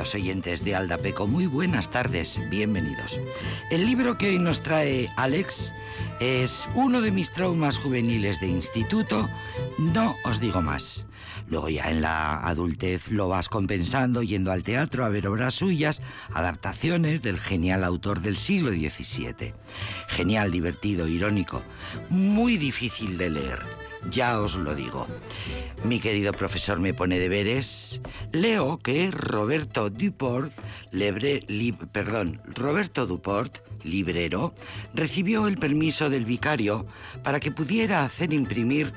Oyentes de Aldapeco, muy buenas tardes, bienvenidos. El libro que hoy nos trae Alex es uno de mis traumas juveniles de instituto, no os digo más. Luego ya en la adultez lo vas compensando yendo al teatro a ver obras suyas, adaptaciones del genial autor del siglo XVII. Genial, divertido, irónico, muy difícil de leer ya os lo digo. Mi querido profesor me pone deberes. Leo que Roberto Duport, perdón, Roberto Duport, librero, recibió el permiso del vicario para que pudiera hacer imprimir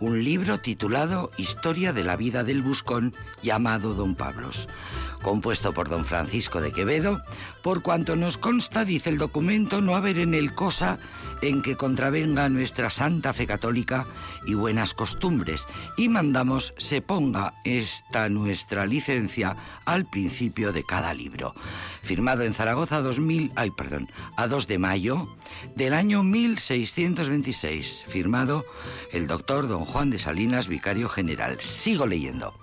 un libro titulado Historia de la vida del buscón llamado Don Pablos, compuesto por don Francisco de Quevedo, por cuanto nos consta, dice el documento, no haber en él cosa en que contravenga nuestra santa fe católica y buenas costumbres, y mandamos se ponga esta nuestra licencia al principio de cada libro. Firmado en Zaragoza 2000, ay, perdón, a 2 de mayo del año 1626, firmado el doctor don Juan de Salinas, vicario general. Sigo leyendo.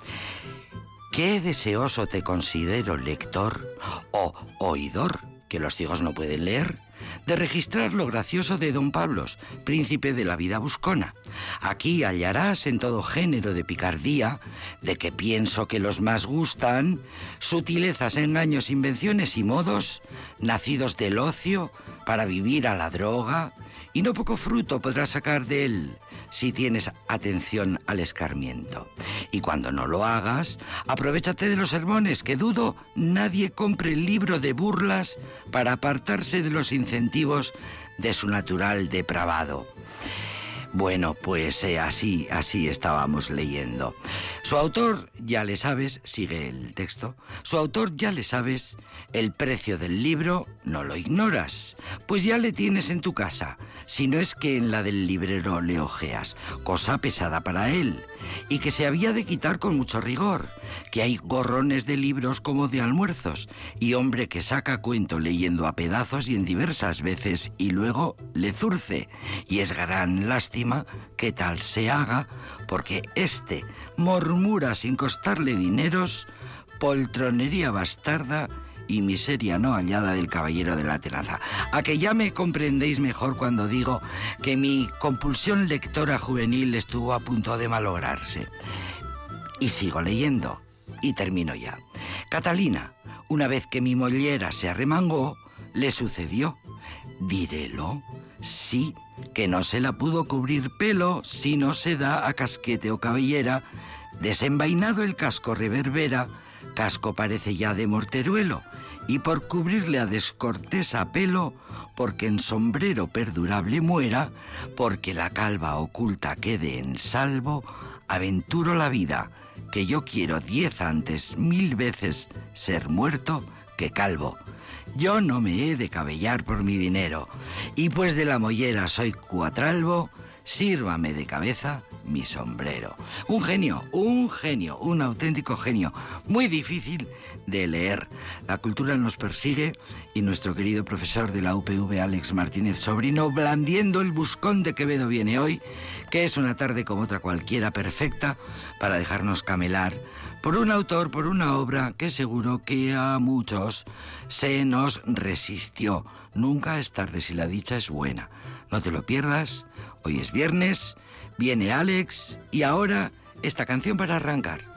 Qué deseoso te considero lector o oidor, que los ciegos no pueden leer, de registrar lo gracioso de don Pablos, príncipe de la vida buscona. Aquí hallarás en todo género de picardía, de que pienso que los más gustan, sutilezas, engaños, invenciones y modos, nacidos del ocio, para vivir a la droga, y no poco fruto podrás sacar de él si tienes atención al escarmiento. Y cuando no lo hagas, aprovechate de los sermones, que dudo nadie compre el libro de burlas para apartarse de los incentivos de su natural depravado. Bueno, pues eh, así, así estábamos leyendo. Su autor, ya le sabes, sigue el texto, su autor, ya le sabes, el precio del libro no lo ignoras, pues ya le tienes en tu casa, si no es que en la del librero le ojeas, cosa pesada para él, y que se había de quitar con mucho rigor, que hay gorrones de libros como de almuerzos, y hombre que saca cuento leyendo a pedazos y en diversas veces y luego le zurce, y es gran lástima que tal se haga, porque éste murmura sin costarle dineros, poltronería bastarda, y miseria no hallada del caballero de la tenaza. A que ya me comprendéis mejor cuando digo que mi compulsión lectora juvenil estuvo a punto de malograrse. Y sigo leyendo, y termino ya. Catalina, una vez que mi mollera se arremangó, le sucedió. Dirélo, sí, que no se la pudo cubrir pelo si no se da a casquete o cabellera, desenvainado el casco reverbera, casco parece ya de morteruelo, y por cubrirle a descortesa pelo, porque en sombrero perdurable muera, porque la calva oculta quede en salvo, aventuro la vida, que yo quiero diez antes mil veces ser muerto que calvo. Yo no me he de cabellar por mi dinero, y pues de la mollera soy cuatralvo, sírvame de cabeza mi sombrero. Un genio, un genio, un auténtico genio, muy difícil de leer. La cultura nos persigue y nuestro querido profesor de la UPV, Alex Martínez Sobrino, blandiendo el buscón de Quevedo viene hoy, que es una tarde como otra cualquiera perfecta para dejarnos camelar por un autor, por una obra que seguro que a muchos se nos resistió. Nunca es tarde si la dicha es buena. No te lo pierdas. Hoy es viernes Viene Alex y ahora esta canción para arrancar.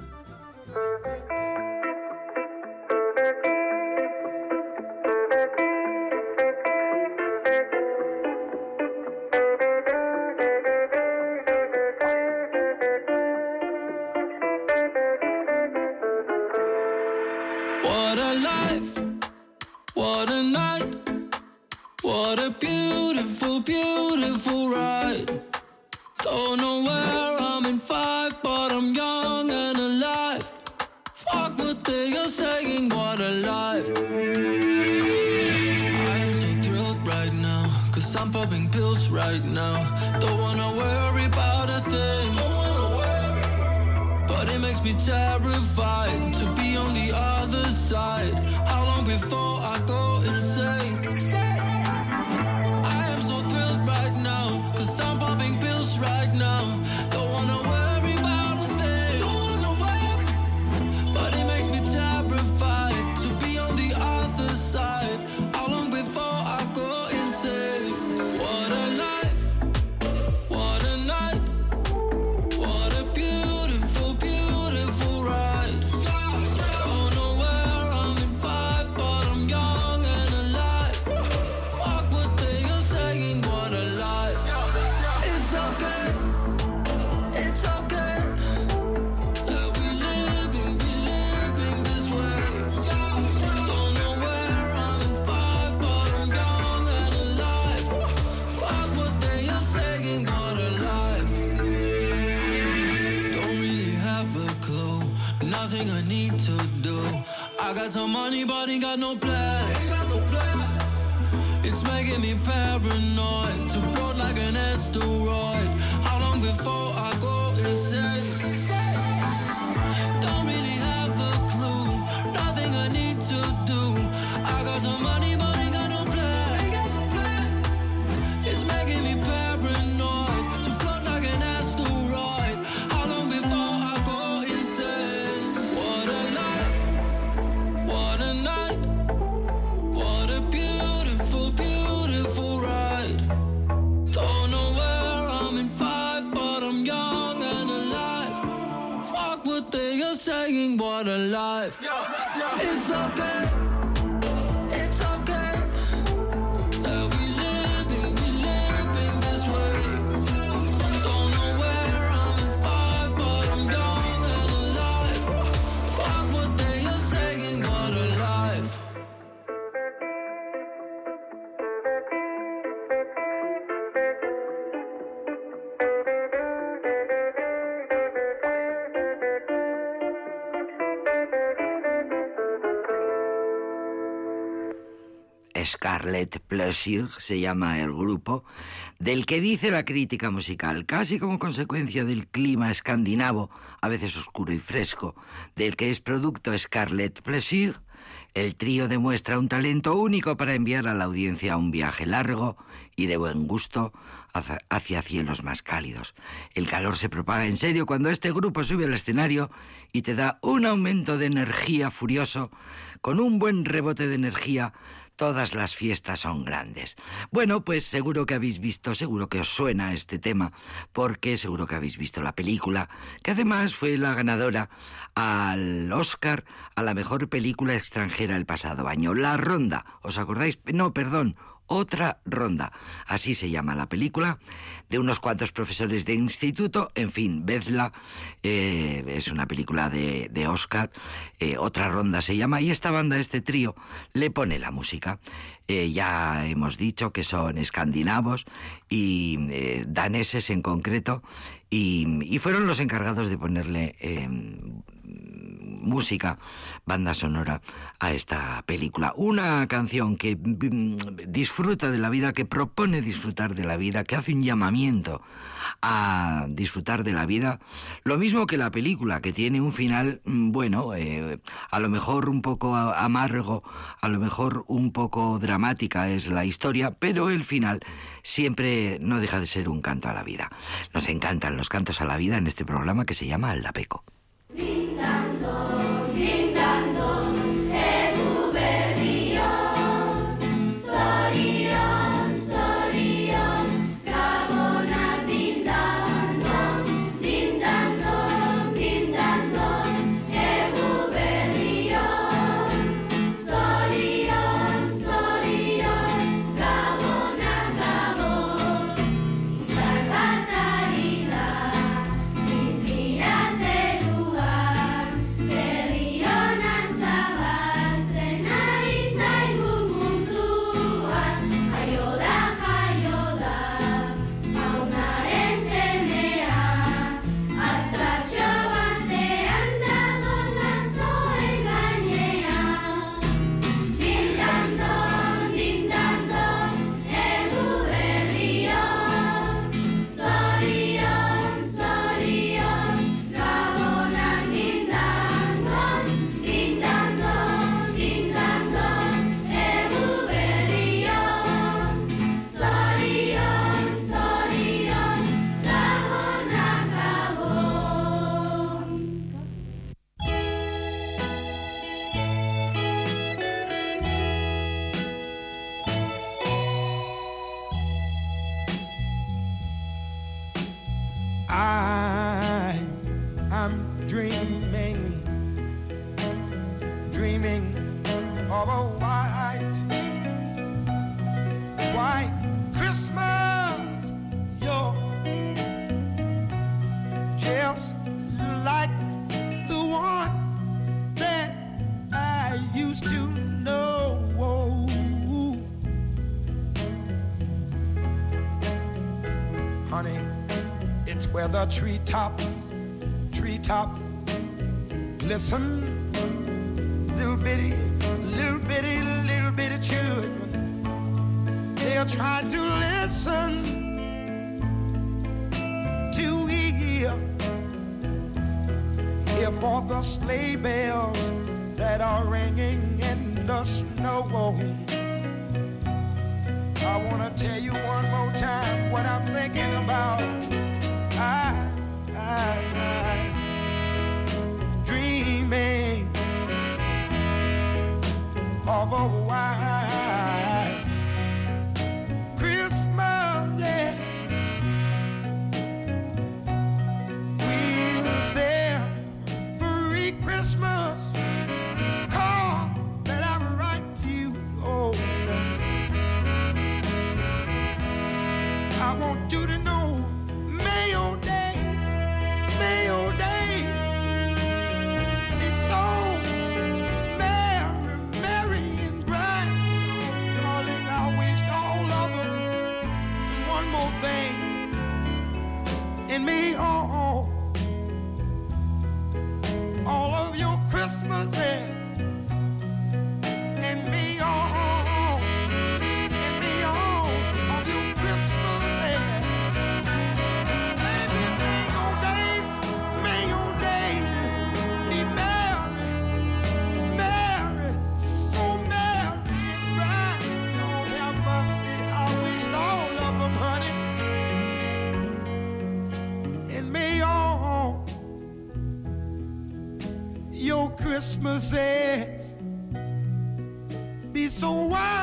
Got some money, but ain't got no plans. It's making me paranoid to float like an asteroid. drive. Se llama el grupo, del que dice la crítica musical, casi como consecuencia del clima escandinavo, a veces oscuro y fresco, del que es producto Scarlet Pleasure, el trío demuestra un talento único para enviar a la audiencia a un viaje largo y de buen gusto hacia cielos más cálidos. El calor se propaga en serio cuando este grupo sube al escenario y te da un aumento de energía furioso con un buen rebote de energía Todas las fiestas son grandes. Bueno, pues seguro que habéis visto, seguro que os suena este tema, porque seguro que habéis visto la película, que además fue la ganadora al Oscar a la mejor película extranjera el pasado año. La Ronda, ¿os acordáis? No, perdón, otra ronda. Así se llama la película, de unos cuantos profesores de instituto. En fin, vedla. eh, es una película de, de Oscar. eh, otra ronda se llama. Y esta banda, este trío, le pone la música. Eh, ya hemos dicho que son escandinavos y eh, daneses en concreto. Y, fueron los encargados de ponerle eh, música, banda sonora a esta película. Una canción que mm, disfruta de la vida, que propone disfrutar de la vida, que hace un llamamiento a disfrutar de la vida. Lo mismo que la película, que tiene un final, mm, bueno, eh, a lo mejor un poco amargo, a lo mejor un poco dramática es la historia, pero el final siempre no deja de ser un canto a la vida. Nos encantan los cantos a la vida en este programa que se llama Aldapeco. It's where the treetops, treetops Listen, little bitty, little bitty, little bitty children. They'll try to listen to hear, hear for the sleigh bells that are ringing in the snow. I wanna tell you one more time what I'm thinking about. I, I, I dreaming of a white José. Christmases be so white.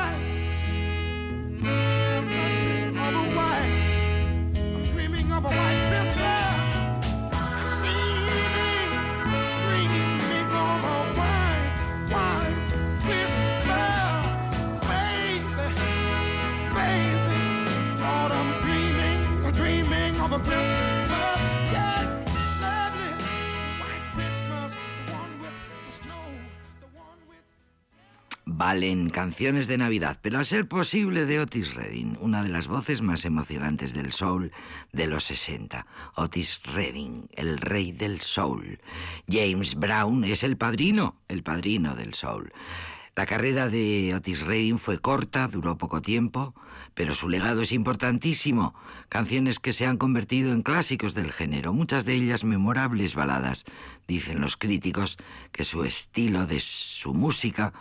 Valen canciones de Navidad, pero a ser posible de Otis Redding, una de las voces más emocionantes del soul de los 60. Otis Redding, el rey del soul. James Brown es el padrino, el padrino del soul. La carrera de Otis Redding fue corta, duró poco tiempo, pero su legado es importantísimo. Canciones que se han convertido en clásicos del género, muchas de ellas memorables baladas. Dicen los críticos que su estilo de su música,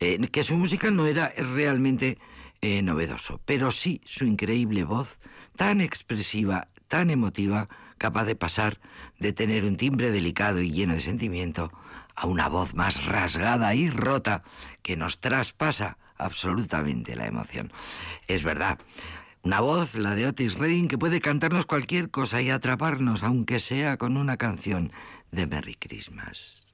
eh, que su música no era realmente eh, novedoso, pero sí su increíble voz, tan expresiva, tan emotiva, capaz de pasar de tener un timbre delicado y lleno de sentimiento a una voz más rasgada y rota que nos traspasa absolutamente la emoción. Es verdad, una voz, la de Otis Redding, que puede cantarnos cualquier cosa y atraparnos, aunque sea con una canción de Merry Christmas.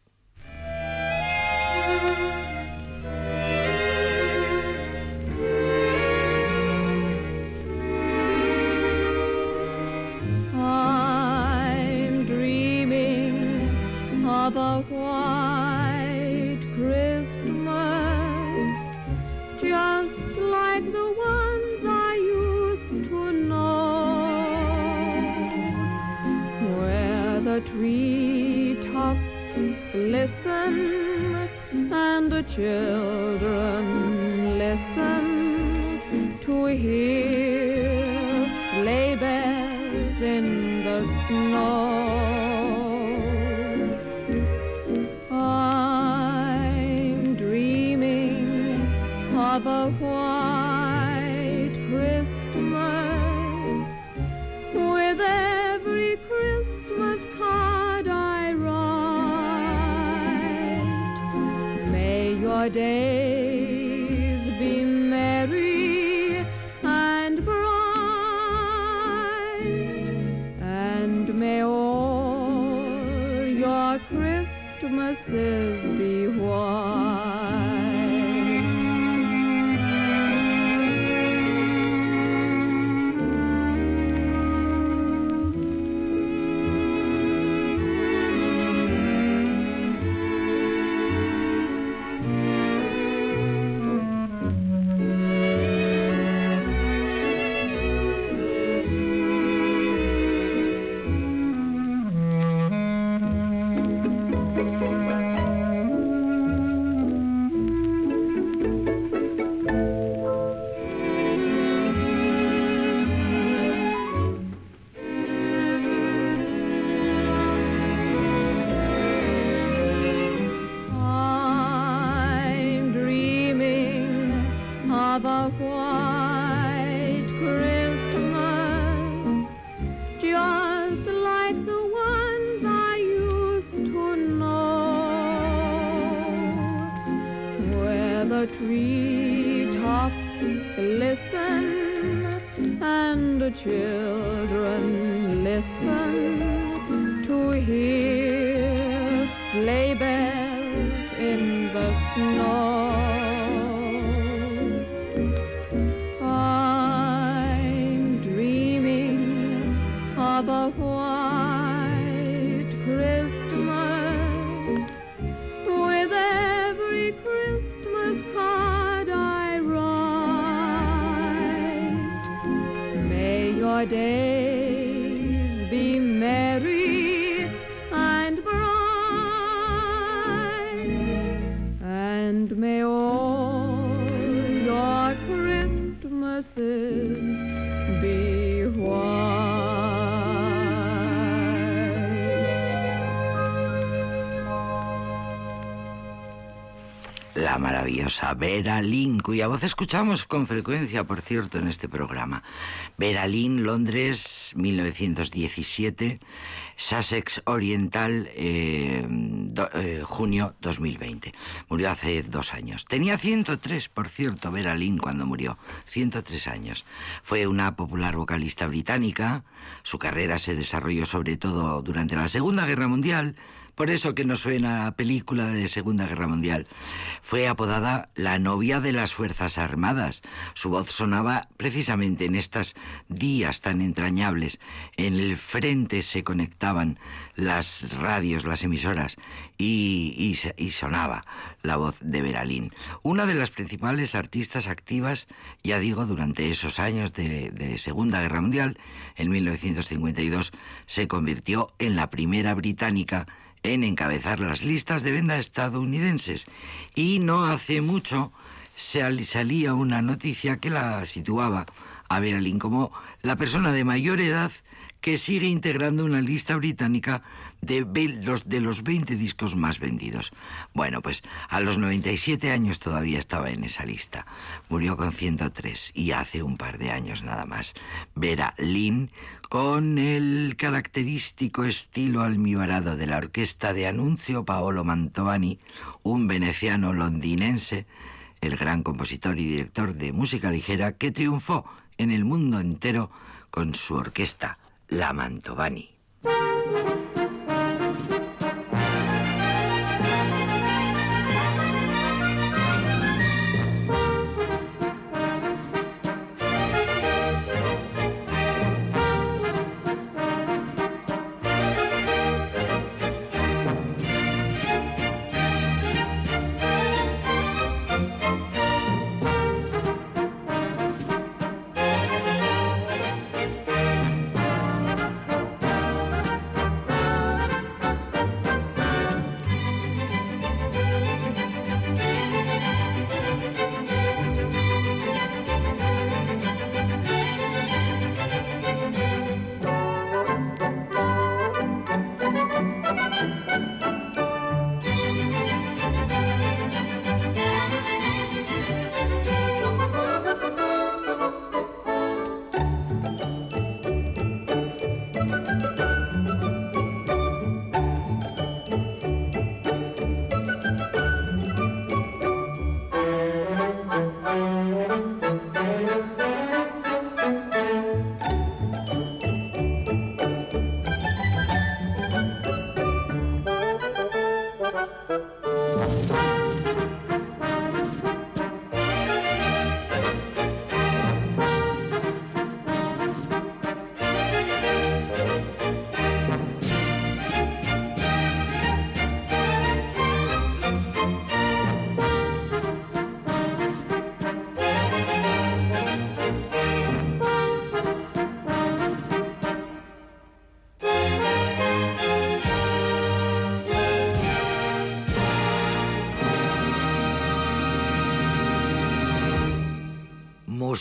Vera Lynn, cuya voz escuchamos con frecuencia, por cierto, en este programa. Vera Lynn, Londres, 1917, Sussex Oriental, eh, eh, junio 2020. Murió hace dos años. Tenía 103, por cierto, Vera Lynn cuando murió. 103 años. Fue una popular vocalista británica. Su carrera se desarrolló sobre todo durante la Segunda Guerra Mundial. Por eso que nos suena a película de Segunda Guerra Mundial. Fue apodada la novia de las Fuerzas Armadas. Su voz sonaba precisamente en estos días tan entrañables. En el frente se conectaban las radios, las emisoras, y, y sonaba la voz de Beralín. Una de las principales artistas activas, ya digo, durante esos años de, de Segunda Guerra Mundial, en 1952 se convirtió en la primera británica en encabezar las listas de venta estadounidenses. Y no hace mucho sal- salía una noticia que la situaba a Beralín como la persona de mayor edad que sigue integrando una lista británica de los, de los 20 discos más vendidos. Bueno, pues a los 97 años todavía estaba en esa lista. Murió con 103 y hace un par de años nada más. Vera Lynn, con el característico estilo almibarado de la orquesta de Anuncio Paolo Mantovani, un veneciano londinense, el gran compositor y director de música ligera que triunfó en el mundo entero con su orquesta, la Mantovani.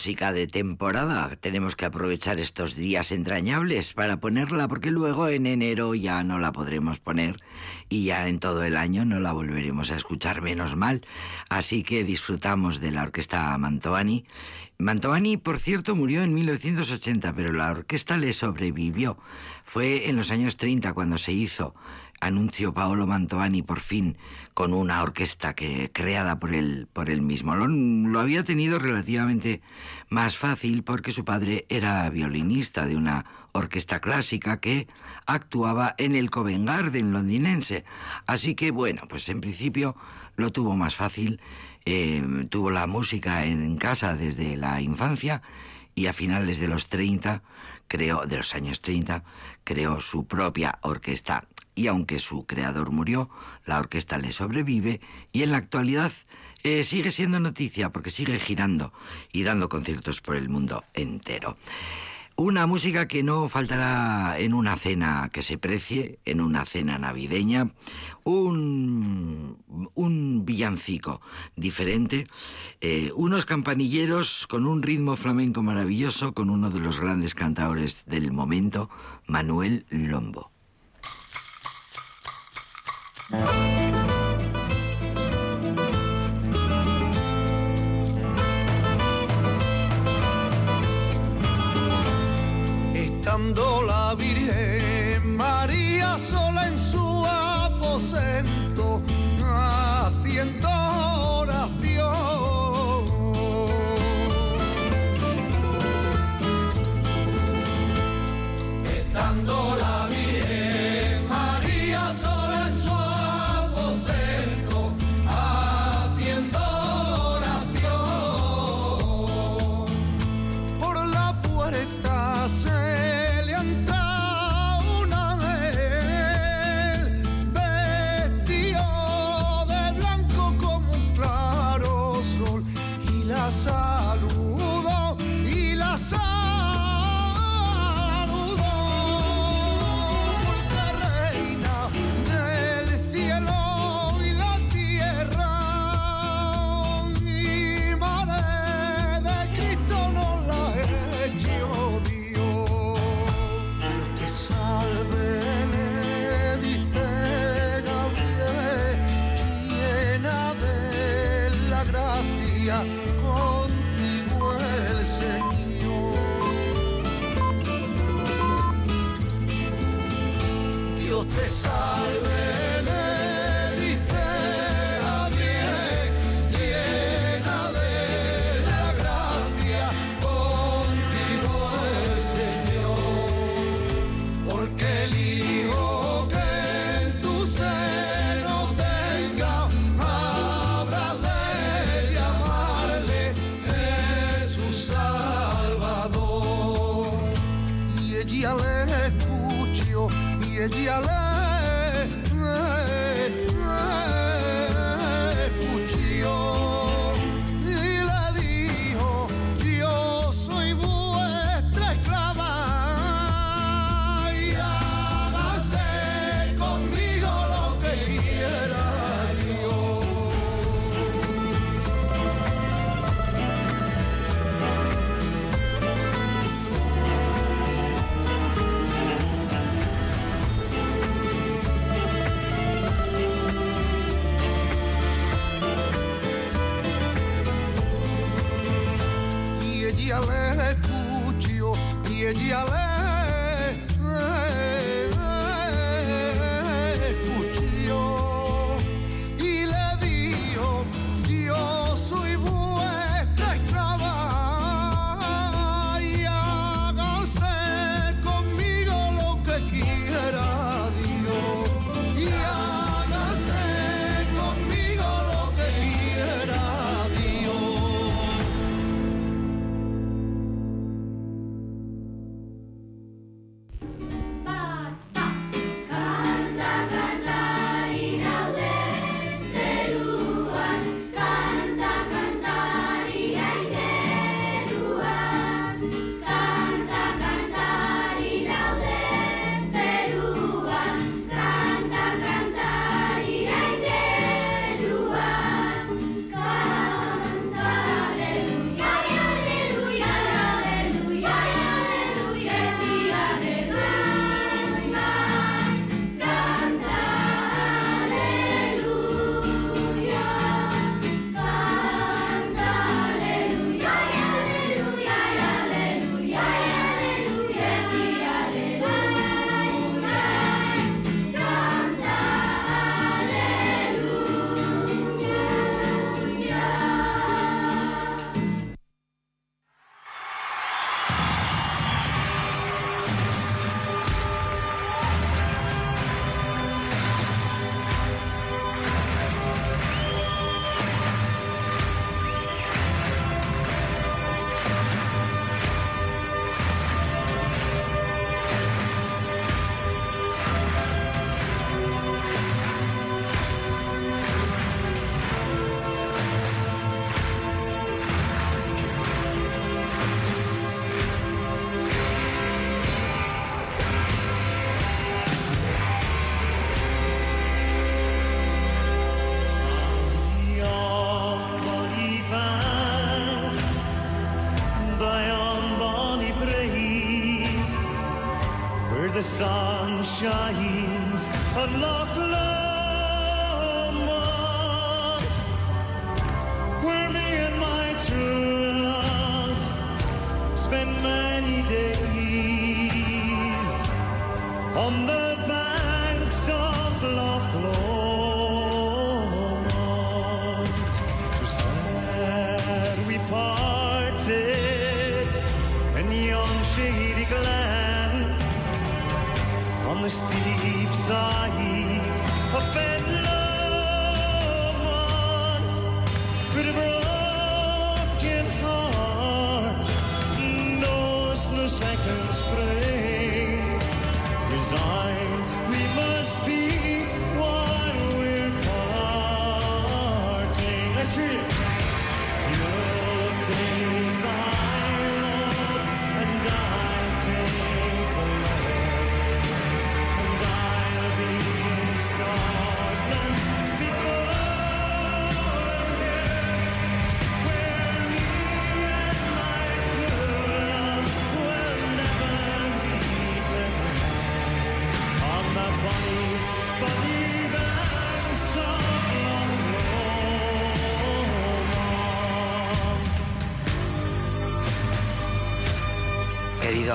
Música de temporada. Tenemos que aprovechar estos días entrañables para ponerla porque luego en enero ya no la podremos poner y ya en todo el año no la volveremos a escuchar menos mal. Así que disfrutamos de la orquesta Mantovani. Mantovani, por cierto, murió en 1980, pero la orquesta le sobrevivió. Fue en los años 30 cuando se hizo anunció Paolo Mantovani por fin con una orquesta que creada por él, por él mismo. Lo, lo había tenido relativamente más fácil porque su padre era violinista de una orquesta clásica que actuaba en el Covent Garden londinense. Así que bueno, pues en principio lo tuvo más fácil. eh, tuvo la música en casa desde la infancia y a finales de los 30 creó, de los años 30, creó su propia orquesta. Y aunque su creador murió, la orquesta le sobrevive y en la actualidad eh, sigue siendo noticia porque sigue girando y dando conciertos por el mundo entero. Una música que no faltará en una cena que se precie, en una cena navideña, un, villancico diferente, eh, unos campanilleros con un ritmo flamenco maravilloso, con uno de los grandes cantadores del momento, Manuel Lombo. Estando la Virgen María sola en su aposento, haciendo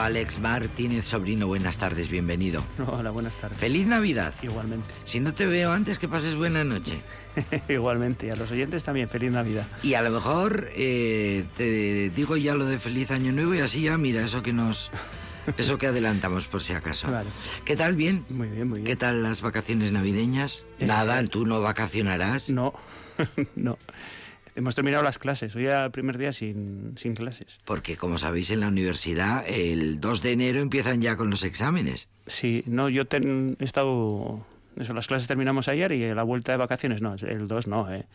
Alex Martínez, sobrino, buenas tardes, bienvenido. Hola, buenas tardes. Feliz Navidad. Igualmente. Si no te veo antes, que pases buena noche. Igualmente. Y a los oyentes también, feliz Navidad. Y a lo mejor eh, te digo ya lo de feliz año nuevo y así ya mira eso que nos eso que adelantamos por si acaso. Vale. ¿Qué tal? Bien. Muy bien, muy bien. ¿Qué tal las vacaciones navideñas? Eh, Nada, tú no vacacionarás. No, no. Hemos terminado las clases. Hoy era el primer día sin, sin clases. Porque como sabéis en la universidad el 2 de enero empiezan ya con los exámenes. Sí, no, yo ten- he estado... Eso, las clases terminamos ayer y la vuelta de vacaciones no, el 2 no, ¿eh?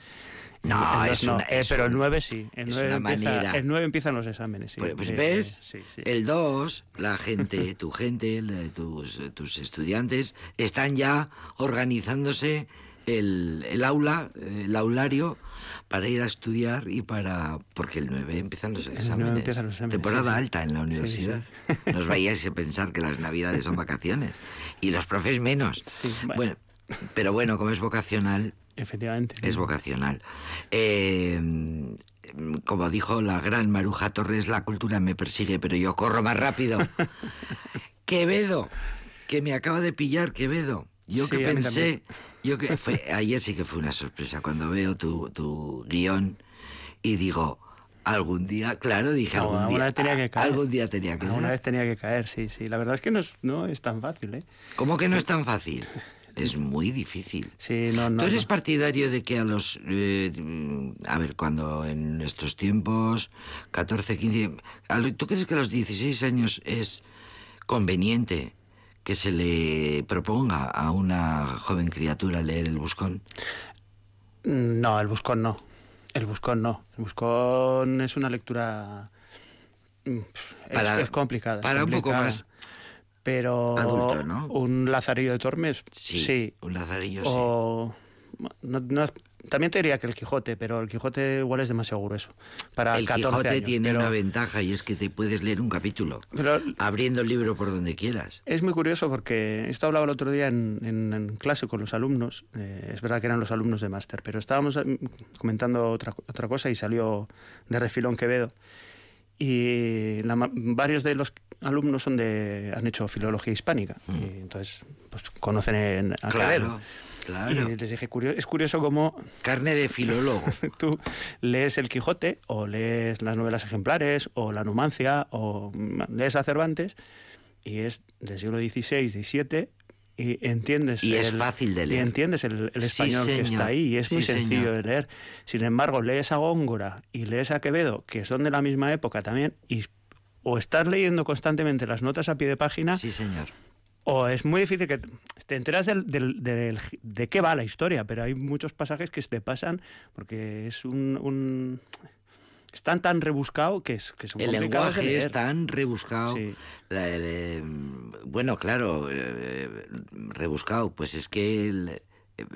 No, el es una- eh, es pero el un- 9 sí. El es 9, una empieza, manera. el 9 empiezan los exámenes, sí. Pues, pues Sí, ves, sí, sí. el 2, la gente, tu gente, tus, tus estudiantes, están ya organizándose el, el aula, el aulario, para ir a estudiar y para... Porque el 9 empiezan los 9 exámenes. empiezan los exámenes, Temporada sí, sí. alta en la Sí, universidad. sí. No os vayáis a pensar que las navidades son vacaciones. Y los profes menos. Sí, bueno. bueno, pero bueno, como es vocacional, Efectivamente. sí. es vocacional. Eh, como dijo la gran Maruja Torres, la cultura me persigue, pero yo corro más rápido. Quevedo, que me acaba de pillar Quevedo. Yo Sí, que pensé, yo que fue, ayer sí que fue una sorpresa cuando veo tu, tu guion y digo, algún día, claro, dije algún Alguna día, vez tenía que caer. algún día tenía que Alguna ser. vez tenía que caer, sí, sí. La verdad es que no es, no es tan fácil, ¿eh? ¿Cómo que no es tan fácil? Es muy difícil. Sí, no, no. ¿Tú eres no. partidario de que a los... eh, a ver, cuando en estos tiempos, 14, 15... a lo- ¿Tú crees que a los 16 años es conveniente que se le proponga a una joven criatura leer el buscón? No, el buscón no. El buscón no. El buscón es una lectura. mm, Es, Para- es complicada. para un poco más Pero. adulto, ¿no? Un Lazarillo de Tormes. Sí, Sí. un lazarillo sí. O. no- no es- también te diría que el Quijote, pero el Quijote igual es demasiado grueso. Para El 14 Quijote años, tiene pero- una ventaja y es que te puedes leer un capítulo, pero abriendo el libro por donde quieras. Es muy curioso porque esto hablaba el otro día en, en- en clase con los alumnos. eh, es verdad que eran los alumnos de máster, pero estábamos eh, comentando otra, otra cosa y salió de refilón Quevedo. Y la varios de los alumnos son de, han hecho filología hispánica. Y entonces, pues conocen en- a Mm. Claro, Quevedo. Claro. Y les dije, "Curio- es curioso cómo Carne de filólogo. tú lees El Quijote o lees las novelas ejemplares o La Numancia o mm, lees a Cervantes y es del siglo XVI, XVII y entiendes Y es el- fácil de leer. y entiendes el, el Sí, español que está ahí y es muy sencillo señor. de leer. Sin embargo, lees a Góngora y lees a Quevedo, que son de la misma época también, y o estás leyendo constantemente las notas a pie de página Sí, señor. O es muy difícil que te enteras del, del- del- de qué va la historia, pero hay muchos pasajes que se te pasan porque es un... un están tan rebuscado que, es, que son El de lenguaje leer. es tan rebuscado. Sí. La- el, eh, bueno, claro, eh, rebuscado, pues es que el-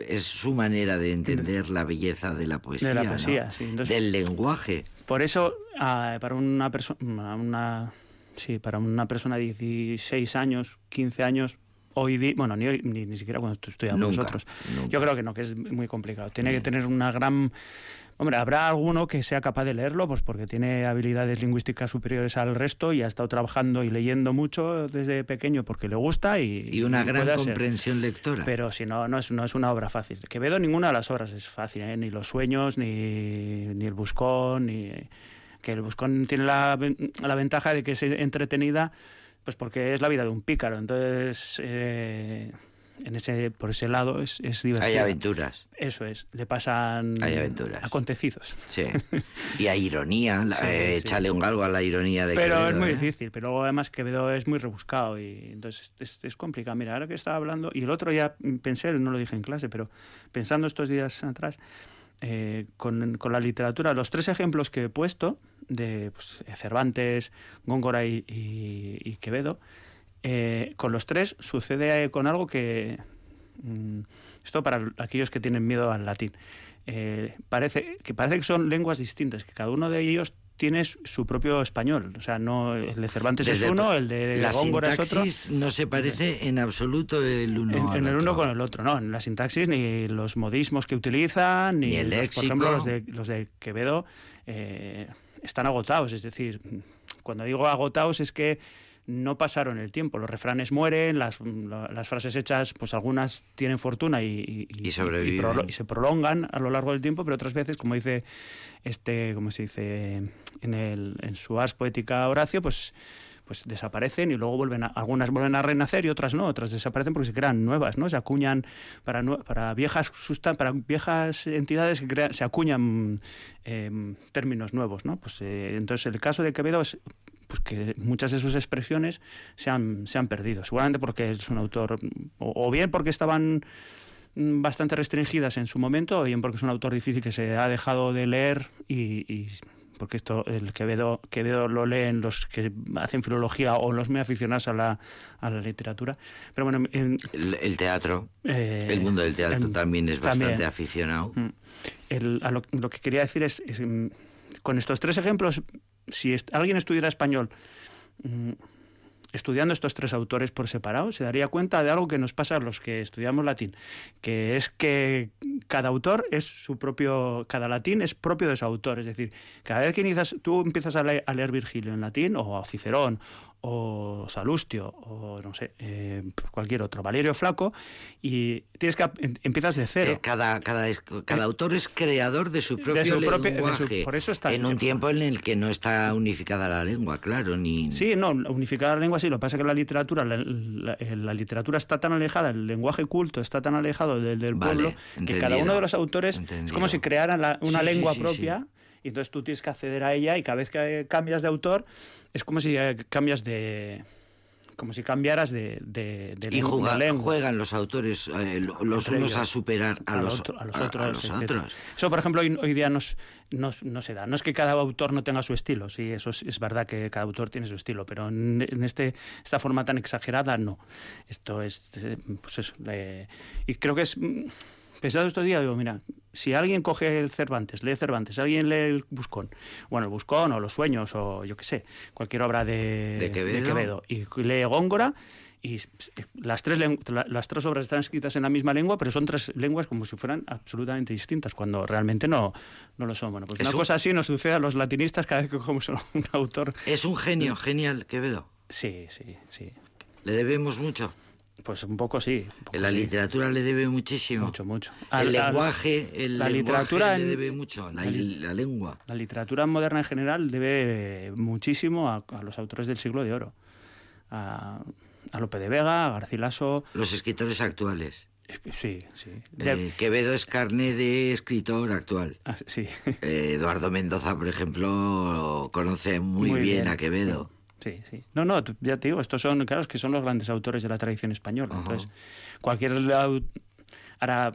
es su manera de entender la belleza de la poesía. De la ¿no? poesía, sí. Entonces- Del lenguaje. Por eso, ah, para una persona, una Sí, para una persona de 16 años, 15 años, hoy di- bueno, ni, hoy- ni, ni siquiera cuando estu- estudiamos Nunca, nosotros. nunca. Yo creo que no, que es muy complicado. Tiene que tener una gran... Hombre, habrá alguno que sea capaz de leerlo, pues porque tiene habilidades lingüísticas superiores al resto y ha estado trabajando y leyendo mucho desde pequeño porque le gusta y... Y una y gran puede ser. comprensión lectora. Pero si no, no es, no es una obra fácil. Quevedo ninguna de las obras es fácil, ¿eh? ni Los Sueños, ni, ni El Buscón, ni... Que El Buscón tiene la, la ventaja de que es entretenida, pues porque es la vida de un pícaro. Entonces, eh, en ese, por ese lado es, es Hay aventuras. Eso es, le pasan Hay aventuras. acontecidos. Sí. Y hay ironía. Sí, eh, sí. échale un galgo a la ironía de Pero Quevedo, es muy ¿eh? difícil, pero además Quevedo es muy rebuscado y entonces es, es complicado. Mira, ahora que estaba hablando, y el otro ya pensé, no lo dije en clase, pero pensando estos días atrás, eh, con, con la literatura, los tres ejemplos que he puesto de pues, Cervantes, Góngora y, y- y Quevedo, eh, con los tres sucede con algo que... mm, esto para aquellos que tienen miedo al latín. Eh, parece, que parece que son lenguas distintas, que cada uno de ellos tiene su propio español. O sea, no el de Cervantes Desde es uno, el de la Góngora es otro. sintaxis no se parece en absoluto el uno En, el otro. uno con el otro, no, en la sintaxis ni los modismos que utilizan, ni, Ni el los- léxico. por ejemplo los de, los de Quevedo eh, están agotados, es decir, cuando digo agotados es que no pasaron el tiempo, los refranes mueren, las, la- las frases hechas, pues algunas tienen fortuna y, Y y se prolongan a lo largo del tiempo, pero otras veces, como dice este, como se dice en, el, en su Ars Poética Horacio, pues pues desaparecen y luego vuelven a, algunas vuelven a renacer y otras no, otras desaparecen porque se crean nuevas, ¿no? Se acuñan para para viejas sustan para viejas entidades que crean- se acuñan em, términos nuevos, ¿no? Pues eh, entonces el caso de Quevedo es pues que muchas de sus expresiones se han, se han perdido, seguramente porque es un autor o, o bien porque estaban mm, bastante restringidas en su momento, o bien porque es un autor difícil que se ha dejado de leer y, y porque esto el Quevedo, Quevedo lo leen los que hacen filología o los muy aficionados a la, a la literatura. Pero bueno, en- El, el teatro, eh, el mundo del teatro em, también es bastante también. aficionado. Mm. El- a lo, lo que quería decir es, es, mm, con estos tres ejemplos, si alguien estudiara español mm, estudiando estos tres autores por separado, se daría cuenta de algo que nos pasa a los que estudiamos latín, que es que cada autor es su propio, cada latín es propio de su autor, es decir, cada vez que inicias, tú empiezas a, le- a leer Virgilio en latín, o Cicerón, o Salustio, o no sé, eh, cualquier otro, Valerio Flaco, y tienes que em- empiezas de cero. Eh, cada, cada, cada autor es creador de su propio su propio- de su- lenguaje. por eso está- en un tiempo en el que no está unificada la lengua, claro, ni Sí, no, unificar la lengua sí, lo que pasa es que la literatura, la, la- eh, la literatura está tan alejada, el lenguaje culto está tan alejado del, del Vale, pueblo, que cada uno de los autores es como si crearan la- una Sí, sí, lengua sí, propia, y entonces tú tienes que acceder a ella, y cada vez que cambias de autor, es como si eh, cambias de. como si cambiaras de, de, de y de lengua. juegan los autores eh, lo- los unos a superar a, los, otro- a los a otros. los otros. Eso, por ejemplo, hoy, hoy día nos, nos- no se da. No es que cada autor no tenga su estilo, sí, eso es, es verdad que cada autor tiene su estilo, pero en, en este, esta forma tan exagerada, no. Esto es, eh, pues eso. eh, y creo que es... Pensado estos días, digo, mira, si alguien coge el Cervantes, lee Cervantes, alguien lee el Buscón, bueno, el Buscón o Los Sueños o yo qué sé, cualquier obra de, De Quevedo. y lee Góngora, y s- las tres, las tres obras están escritas en la misma lengua, pero son tres lenguas como si fueran absolutamente distintas, cuando realmente no, no lo son. Bueno, pues Es una un- cosa así nos sucede a los latinistas cada vez que cogemos un autor. Es un genio, genial, Quevedo. Sí, sí, sí. Le debemos mucho. Pues un poco sí. un poco En la sí. literatura le debe muchísimo. Mucho, mucho. El Al- al- lenguaje, el la lenguaje literatura le debe mucho. La, la li- la lengua. La literatura moderna en general debe muchísimo a, a los autores del siglo de oro. A, a Lope de Vega, a Garcilaso. Los escritores actuales. Sí, sí. De- Eh, Quevedo es carne de escritor actual. ah, sí. Eh, Eduardo Mendoza, por ejemplo, conoce muy, Muy bien, bien. a Quevedo. Sí, sí. No, no, ya te digo, estos son, claro, es que son los grandes autores de la tradición española. Ajá. Entonces, cualquier ahora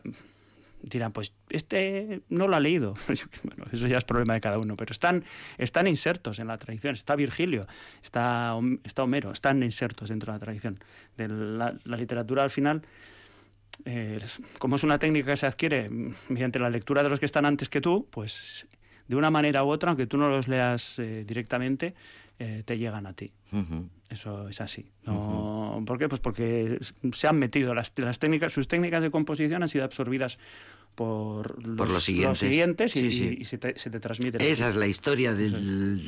dirán, pues este no lo ha leído. Bueno, eso ya es problema de cada uno, pero están, están insertos en la tradición. Está Virgilio, está, está Homero, están insertos dentro de la tradición. De la, la literatura al final. eh, como es una técnica que se adquiere mediante la lectura de los que están antes que tú, pues de una manera u otra, aunque tú no los leas eh, directamente, eh, te llegan a ti. Eso es así. No, ¿Por qué? Pues porque se han metido las, las técnicas, sus técnicas de composición han sido absorbidas por los, Por los siguientes. y, Sí, sí. y- y se, te, se te transmite. Esa es la historia de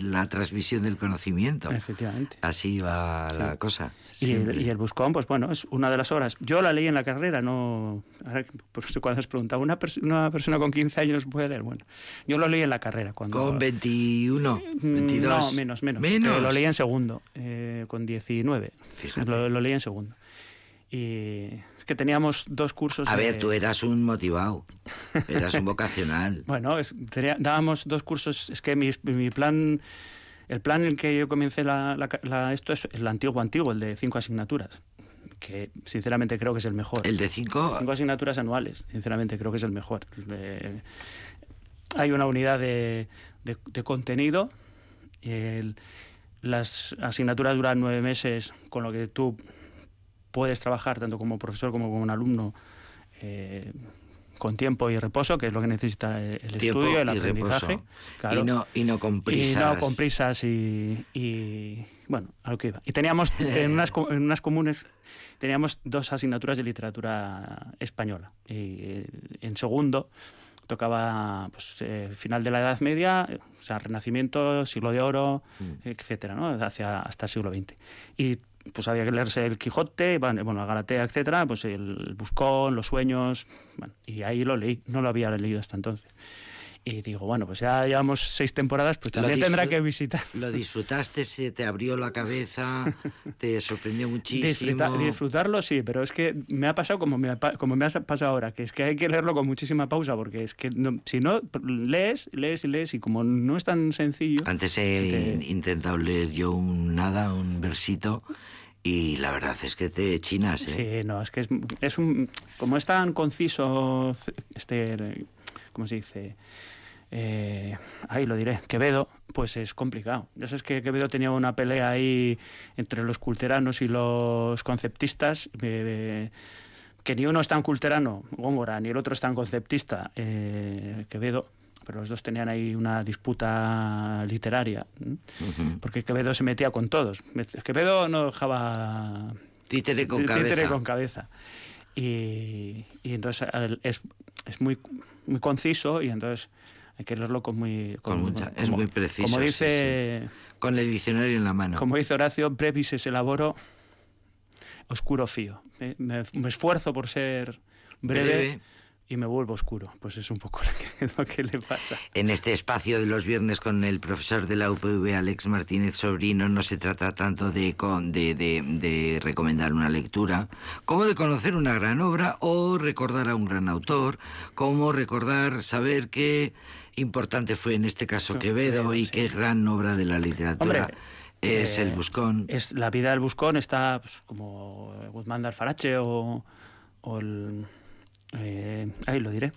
la transmisión del conocimiento. Efectivamente. Así va la cosa. Y el, y el Buscón, pues bueno, es una de las obras. Yo la leí en la carrera, no. Ahora, por eso cuando has preguntado, ¿una, pers- ¿una persona con 15 años puede leer? Bueno, yo lo leí en la carrera. Cuando, Con 21, Mm, 22. No, menos, menos. Menos. Eh, lo leí en segundo, eh, con 19. Fíjate. Lo, lo leí en segundo. Y es que teníamos dos cursos. A de- ver, tú eras un motivado. Eras un vocacional. Bueno, es- tenía- dábamos dos cursos. Es que mi, mi plan. El plan en el que yo comencé la, la- la- esto es el antiguo antiguo, el de cinco asignaturas, que sinceramente creo que es el mejor. El de 5, Cinco asignaturas anuales, sinceramente creo que es el mejor. Eh, hay una unidad de, de- de contenido. el- las asignaturas duran nueve meses, con lo que tú puedes trabajar tanto como profesor como como un alumno eh, con tiempo y reposo, que es lo que necesita el el tiempo estudio, el y aprendizaje. claro. Y, no, y no con prisas. Y no con prisas y, y, bueno, a lo que iba. Y teníamos en unas, en unas comunes teníamos dos asignaturas de literatura española. Y eh, en segundo tocaba pues, eh, final de la Edad Media, eh, o sea, Renacimiento, Siglo de Oro, Mm. etcétera, ¿no? Hacia, hasta el siglo XX. Y pues había que leerse el Quijote, bueno, bueno, Galatea, etcétera, pues el Buscón, los sueños, y ahí lo leí, no lo había leído hasta entonces. Y digo, bueno, pues ya llevamos seis temporadas, pues también tendrá que visitar. Lo disfrutaste, se te abrió la cabeza, te sorprendió muchísimo. Disfruta- disfrutarlo sí, pero es que me ha pasado como me como me ha pasado ahora, que es que hay que leerlo con muchísima pausa, porque es que no- si no, lees, lees y lees, y como no es tan sencillo... Antes he te- intentado leer yo un nada, un versito, y la verdad es que te chinas, ¿eh? Sí, no, es que es, es un... Como es tan conciso, este, ¿cómo se dice? Eh, ahí lo diré, Quevedo, pues es complicado. Ya sabes que Quevedo tenía una pelea ahí entre los culteranos y los conceptistas, eh, que ni uno es tan culterano, Góngora, ni el otro es tan conceptista, eh, Quevedo, pero los dos tenían ahí una disputa literaria, ¿m? Ujú. porque Quevedo se metía con todos. Quevedo no dejaba Títere con Títere cabeza. con cabeza. Y, y entonces es, es muy, muy conciso y entonces hay que leerlo con muy... Con mucha- es muy preciso, Como sí, dice, Con el diccionario en la mano. como dice Horacio, brevis es elaboro, oscuro fío. Me, me- me esfuerzo por ser breve, Breve. y me vuelvo oscuro. Pues es un poco lo que, lo que le pasa. En este espacio de los viernes con el profesor de la UPV, Alex Martínez Sobrino, no se trata tanto de, con- de, de- de recomendar una lectura, como de conocer una gran obra o recordar a un gran autor, como recordar, saber qué importante fue en este caso Quevedo y qué gran obra de la literatura Hombre, es eh, El Buscón. Es, la vida del Buscón está pues, como Guzmán de Alfarache o, o el... eh, ahí lo diré.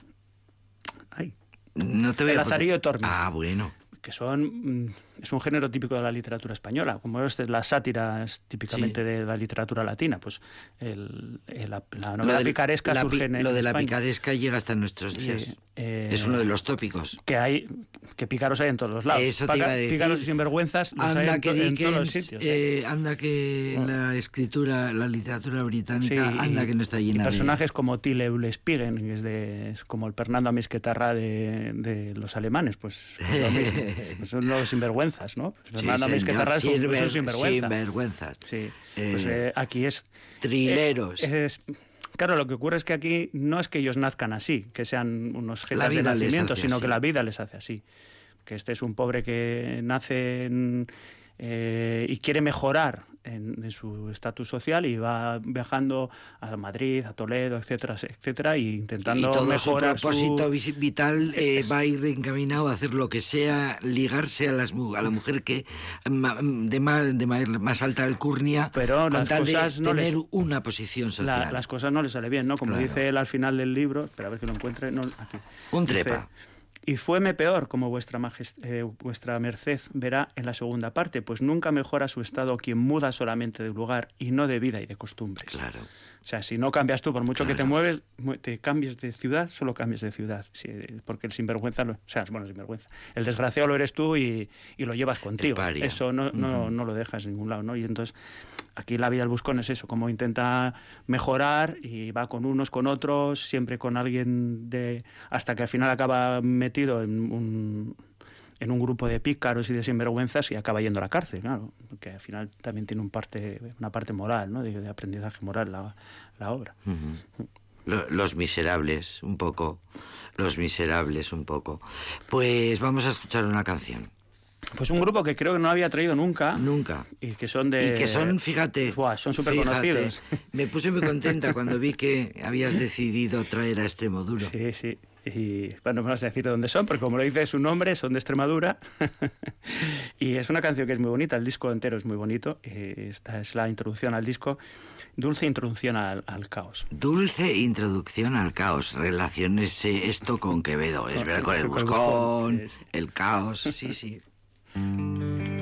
Ahí. No te voy El a Lazarillo de Tormes. Ah, bueno. que son mm, es un género típico de la literatura española, como es la sátira es típicamente Sí. de la literatura latina, pues el- el- la, la novela del- picaresca la surge en Lo de la España. picaresca llega hasta nuestros Sí, días. eh, es uno de los tópicos. que hay que pícaros hay en todos los lados. Eso te Paca- iba a decir. Pícaros y sinvergüenzas los hay Anda en, que, to- en todos los Dickens, sitios. ¿eh? eh, anda que la escritura, la literatura británica, Sí, anda y- que no está y llena personajes como Tille Spigen, que es, de, es como el Fernando Amisquetarra de, de los alemanes, pues, pues lo mismo. Pues son los sinvergüenzas, ¿no? Pues de... Sí, Fernando señor, Amisquetarra es un, es un sinver- sinvergüenza. sinvergüenzas. Sí, Eh, pues eh, aquí es... trileros. eh, es- claro, lo que ocurre es que aquí no es que ellos nazcan así, que sean unos jetas de nacimiento, sino así. que la vida les hace así. Que este es un pobre que nace en, eh, y quiere mejorar en, en su estatus social y va viajando a Madrid, a Toledo, etcétera, etcétera, y y intentando todo su mejorar propósito vis- vital eh, va a ir encaminado a hacer lo que sea, ligarse a, las, a la mujer que de, ma- de más alta alcurnia, Pero con las tal de cosas no tener les- una posición La- social. las cosas no le sale bien, ¿no? Como Claro. dice él al final del libro, espera a ver que lo encuentre. No, aquí. Un Dice, trepa. Y fueme peor, como vuestra, majest- eh, vuestra merced verá en la segunda parte, pues nunca mejora su estado quien muda solamente de lugar y no de vida y de costumbres. Claro. O sea, si no cambias tú, por mucho que te mueves, mu- te cambies de ciudad, solo cambies de ciudad. Sí, porque el sinvergüenza, lo- o sea, bueno, sinvergüenza. El desgraciado lo eres tú y, y lo llevas contigo. Eso no, no, no lo dejas en ningún lado, ¿no? Y entonces, aquí la vida del buscón es eso, como intenta mejorar y va con unos, con otros, siempre con alguien de... hasta que al final acaba metido en un en un grupo de pícaros y de sinvergüenzas y acaba yendo a la cárcel, claro, que al final también tiene un parte, una parte moral, ¿no? de, de aprendizaje moral la, la obra. Lo- Los miserables, un poco. Los miserables, un poco. Pues vamos a escuchar una canción. Pues un grupo que creo que no había traído nunca. Nunca. Y que son de... Y que son, fíjate. Buah, son súper conocidos. Me puse muy contenta cuando vi que habías decidido traer a Extremo Duro. Sí, sí. Y bueno, no vas a decir de dónde son, porque como lo dice su nombre, son de Extremadura. y es una canción que es muy bonita, el disco entero es muy bonito. Eh, Esta es la introducción al disco, dulce introducción al, al caos. Dulce introducción al caos. Relaciones esto con Quevedo. Es verdad, con el buscón, el caos. Sí, sí.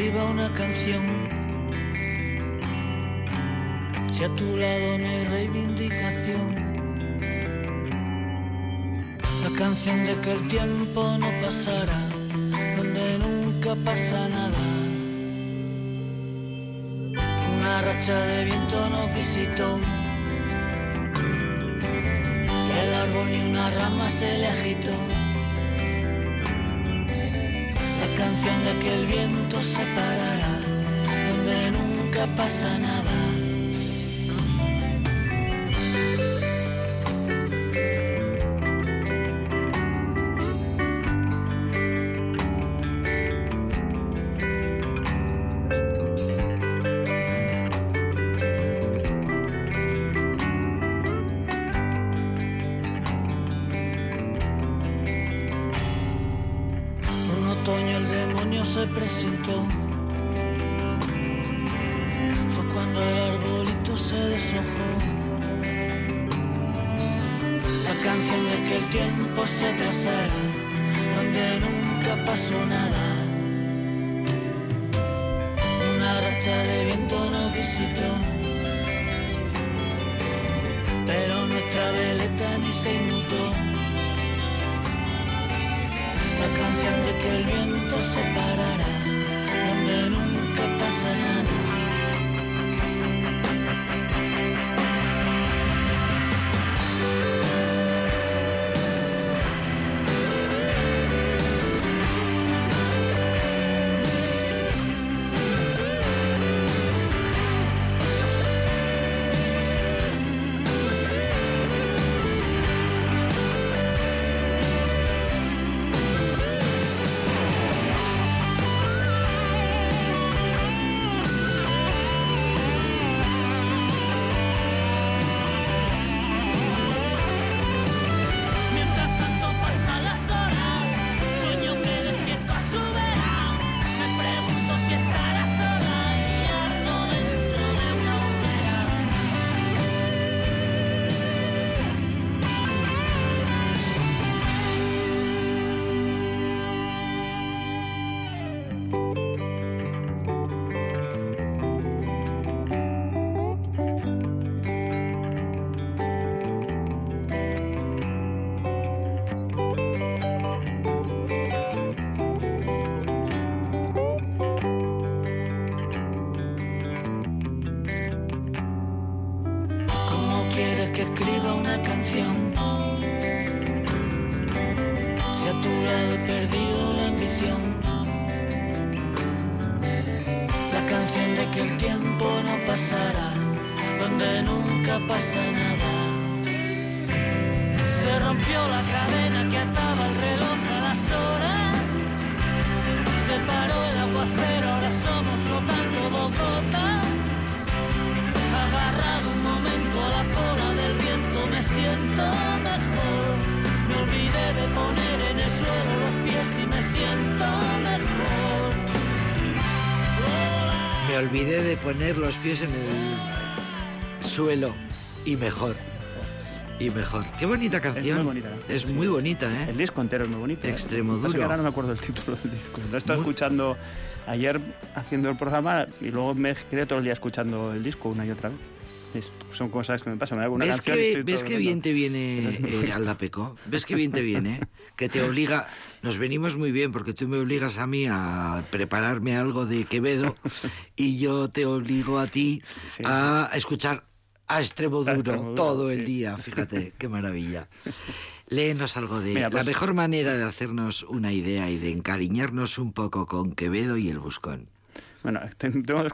escriba una canción? Si a tu lado no hay reivindicación. La canción de que el tiempo no pasará, donde nunca pasa nada. Una racha de viento nos visitó. Y el árbol ni una rama se le agitó. Canción de que el viento se parará, donde nunca pasa nada. Olvidé de poner los pies en el suelo y mejor. Y mejor. Qué bonita canción. muy bonita canción, Es sí, muy sí. bonita, ¿eh? El disco entero es muy bonito. ¿eh? Extremoduro. Lo que ahora no me acuerdo el título del disco. Lo he estado Muy- escuchando ayer haciendo el programa y luego me quedé todo el día escuchando el disco una y otra vez. Es- son cosas que me pasan. Me hago una ¿Ves canción y que, estoy ves que bien te viene eh, Aldapeco? ¿Ves que bien te viene? Que te obliga... Nos venimos muy bien porque tú me obligas a mí a prepararme algo de Quevedo y yo te obligo a ti Sí. a escuchar a extremo A duro Extremoduro, todo el día. Fíjate, qué maravilla. Léenos algo de Mira, la pues- mejor manera de hacernos una idea y de encariñarnos un poco con Quevedo y el Buscón. Bueno, te- tengo-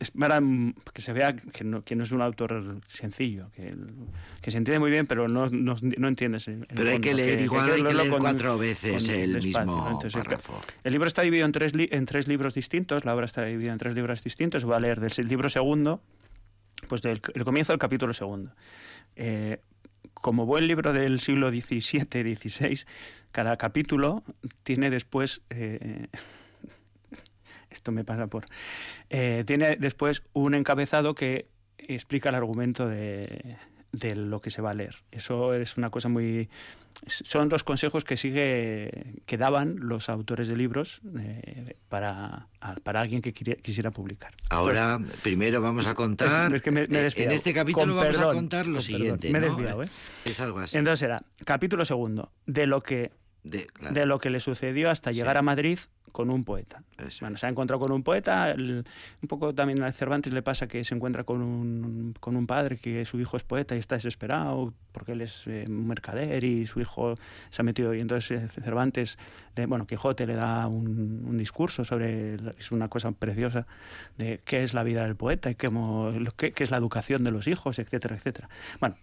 es para mm, que se vea que no, que no es un autor sencillo, que, el- que se entiende muy bien, pero no, no, no entiendes. en el Pero hay que leer igual, hay que leer cuatro veces el mismo. Entonces, el- párrafo. El libro está dividido en tres, li- en tres libros distintos, la obra está dividida en tres libros distintos. Voy a leer del libro segundo, pues del el comienzo del capítulo segundo. Eh, como buen libro del siglo XVII, XVI, cada capítulo tiene después... eh, esto me pasa por... eh, tiene después un encabezado que explica el argumento de, de lo que se va a leer. Eso es una cosa muy... Son los consejos que sigue que daban los autores de libros eh, para, para alguien que quisiera publicar. Ahora, primero vamos a contar. es que me- me eh, en este capítulo Con vamos a contar lo con siguiente. perdón. Me he ¿no? desviado, ¿eh? Es algo así. Entonces era, capítulo segundo, de lo que, De- claro, de lo que le sucedió hasta Sí. llegar a Madrid con un poeta. eso. Bueno, se ha encontrado con un poeta, el- un poco también a Cervantes le pasa que se encuentra con un, con un padre que su hijo es poeta y está desesperado porque él es eh, un mercader y su hijo se ha metido y entonces eh, Cervantes, le- bueno, Quijote le da un, un discurso sobre, es una cosa preciosa, de qué es la vida del poeta y cómo- qué, qué es la educación de los hijos, etcétera, etcétera. Bueno,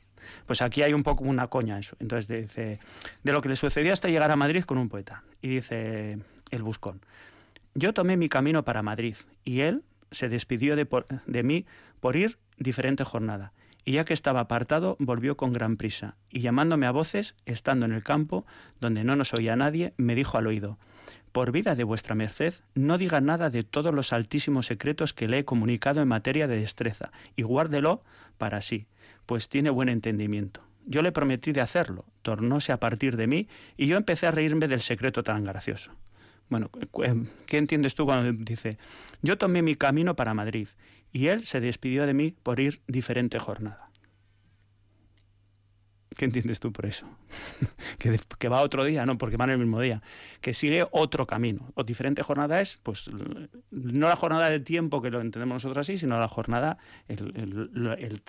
pues aquí hay un poco una coña eso. Entonces dice, de lo que le sucedió hasta llegar a Madrid con un poeta. Y dice el buscón, yo tomé mi camino para Madrid y él se despidió de, de mí por ir diferente jornada. Y ya que estaba apartado, volvió con gran prisa, y llamándome a voces, estando en el campo, donde no nos oía nadie, me dijo al oído, por vida de vuestra merced, no diga nada de todos los altísimos secretos que le he comunicado en materia de destreza, y guárdelo para sí, pues tiene buen entendimiento. Yo le prometí de hacerlo, tornóse a partir de mí, y yo empecé a reírme del secreto tan gracioso. Bueno, eh, ¿qué entiendes tú cuando dice, yo tomé mi camino para Madrid y él se despidió de mí por ir diferente jornada? ¿Qué entiendes tú por eso? que, va otro día, no, porque va en el mismo día. Que sigue otro camino. O diferente jornada es, pues, no la jornada de tiempo que lo entendemos nosotros así, sino la jornada, el- el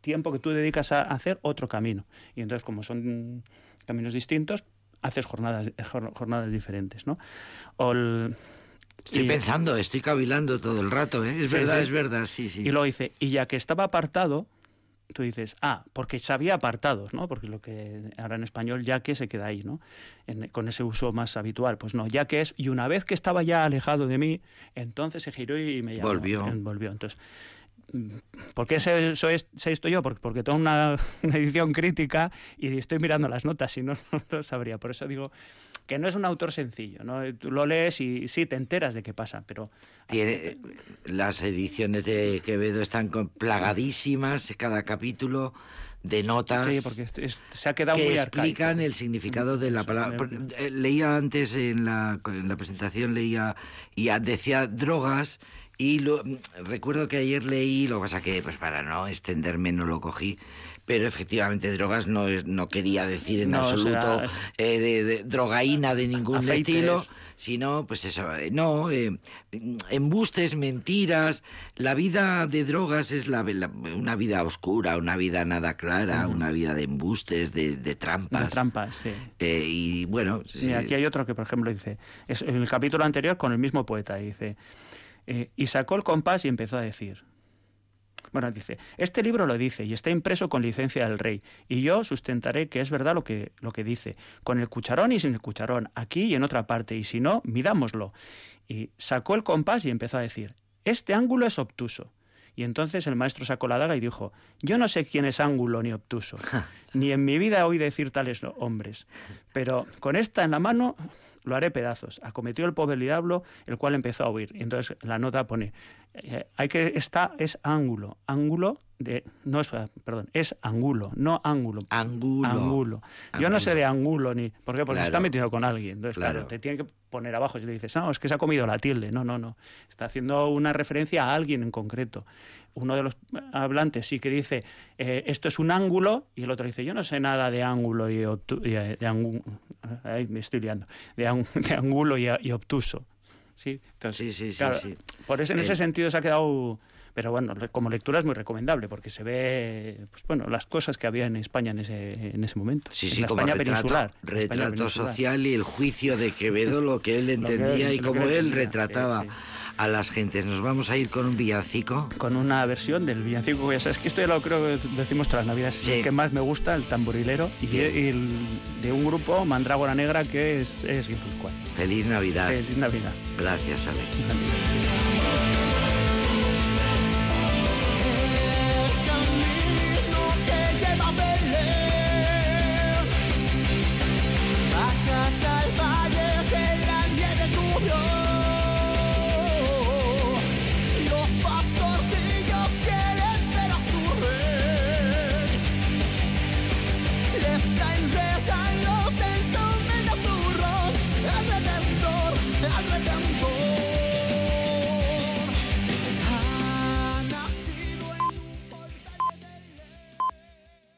tiempo que tú dedicas a hacer otro camino. Y entonces, como son caminos distintos, haces jornadas, jor- jornadas diferentes, ¿no? O el- Estoy y- pensando, estoy cavilando todo el rato, ¿eh? Es Sí, verdad, sí. es verdad, sí, sí. Y luego dice, y ya que estaba apartado, tú dices, ah, porque se había apartados, ¿no? Porque lo que ahora en español ya que se queda ahí, ¿no? En- con ese uso más habitual. Pues no, ya que es, y una vez que estaba ya alejado de mí, entonces se giró y me llamó. Volvió. Eh, Volvió. Entonces, ¿por qué sé, soy- sé esto yo? Porque, porque tengo una, una edición crítica y estoy mirando las notas, si no, no lo sabría. Por eso digo que no es un autor sencillo, ¿no? Tú lo lees y sí, te enteras de qué pasa, pero... Tiene, las ediciones de Quevedo están plagadísimas, cada capítulo de notas Sí, porque es- es- se ha quedado que muy explican arcaico. el significado de la palabra. eh, eh, Leía antes en la, en la presentación, leía y decía drogas y lo, mm, recuerdo que ayer leí, lo que pasa que pues para no extenderme no lo cogí, pero efectivamente drogas no, no quería decir en No, absoluto será- eh, de, de drogaína de ningún Afeites. estilo, sino pues eso, eh, no, eh, embustes, mentiras, la vida de drogas es la, la- una vida oscura, una vida nada clara, una vida de embustes, de, de trampas. De trampas, sí. Eh, y bueno, Y aquí hay otro que, por ejemplo, dice, es en el capítulo anterior con el mismo poeta, dice, eh, y sacó el compás y empezó a decir, Bueno, dice, este libro lo dice y está impreso con licencia del rey, y yo sustentaré que es verdad lo que, lo que dice, con el cucharón y sin el cucharón, aquí y en otra parte, y si no, midámoslo. Y sacó el compás y empezó a decir, este ángulo es obtuso. Y entonces el maestro sacó la daga y dijo, yo no sé quién es ángulo ni obtuso, ni en mi vida oí decir tales hombres, pero con esta en la mano lo haré pedazos. Acometió el pobre diablo, el cual empezó a huir. Y entonces la nota pone, eh, hay que, esta es ángulo, ángulo de, no es, perdón, es ángulo, no ángulo. Angulo. Angulo. Yo no sé de ángulo ni, ¿por qué? Porque Claro. está metido con alguien. Entonces, claro. Claro. te tiene que poner abajo si le dices, no, es que se ha comido la tilde. No, no, no. Está haciendo una referencia a alguien en concreto. Uno de los hablantes sí que dice, eh, esto es un ángulo, y el otro dice, yo no sé nada de ángulo y, obtu- y, eh, de angu- ay, me estoy liando, de, ángulo y, y obtuso. Sí, Entonces, Sí, sí, sí, claro, sí. Por eso, en ese sentido se ha quedado... Pero bueno, como lectura es muy recomendable porque se ve, pues bueno, las cosas que había en España en ese, en ese momento. Sí, en sí, la como España retrato, peninsular. en España retrato peninsular. social y el juicio de Quevedo, lo que él que entendía y cómo él retrataba sí. A las gentes. Nos vamos a ir con un villancico. Con una versión del villancico, ya sabes que esto ya lo creo que decimos tras Navidad, es Sí. el que más me gusta, el tamborilero, y, Bien. y el, de un grupo, Mandrágora Negra, que es, es. Feliz Navidad. Feliz Navidad. Gracias, Alex. El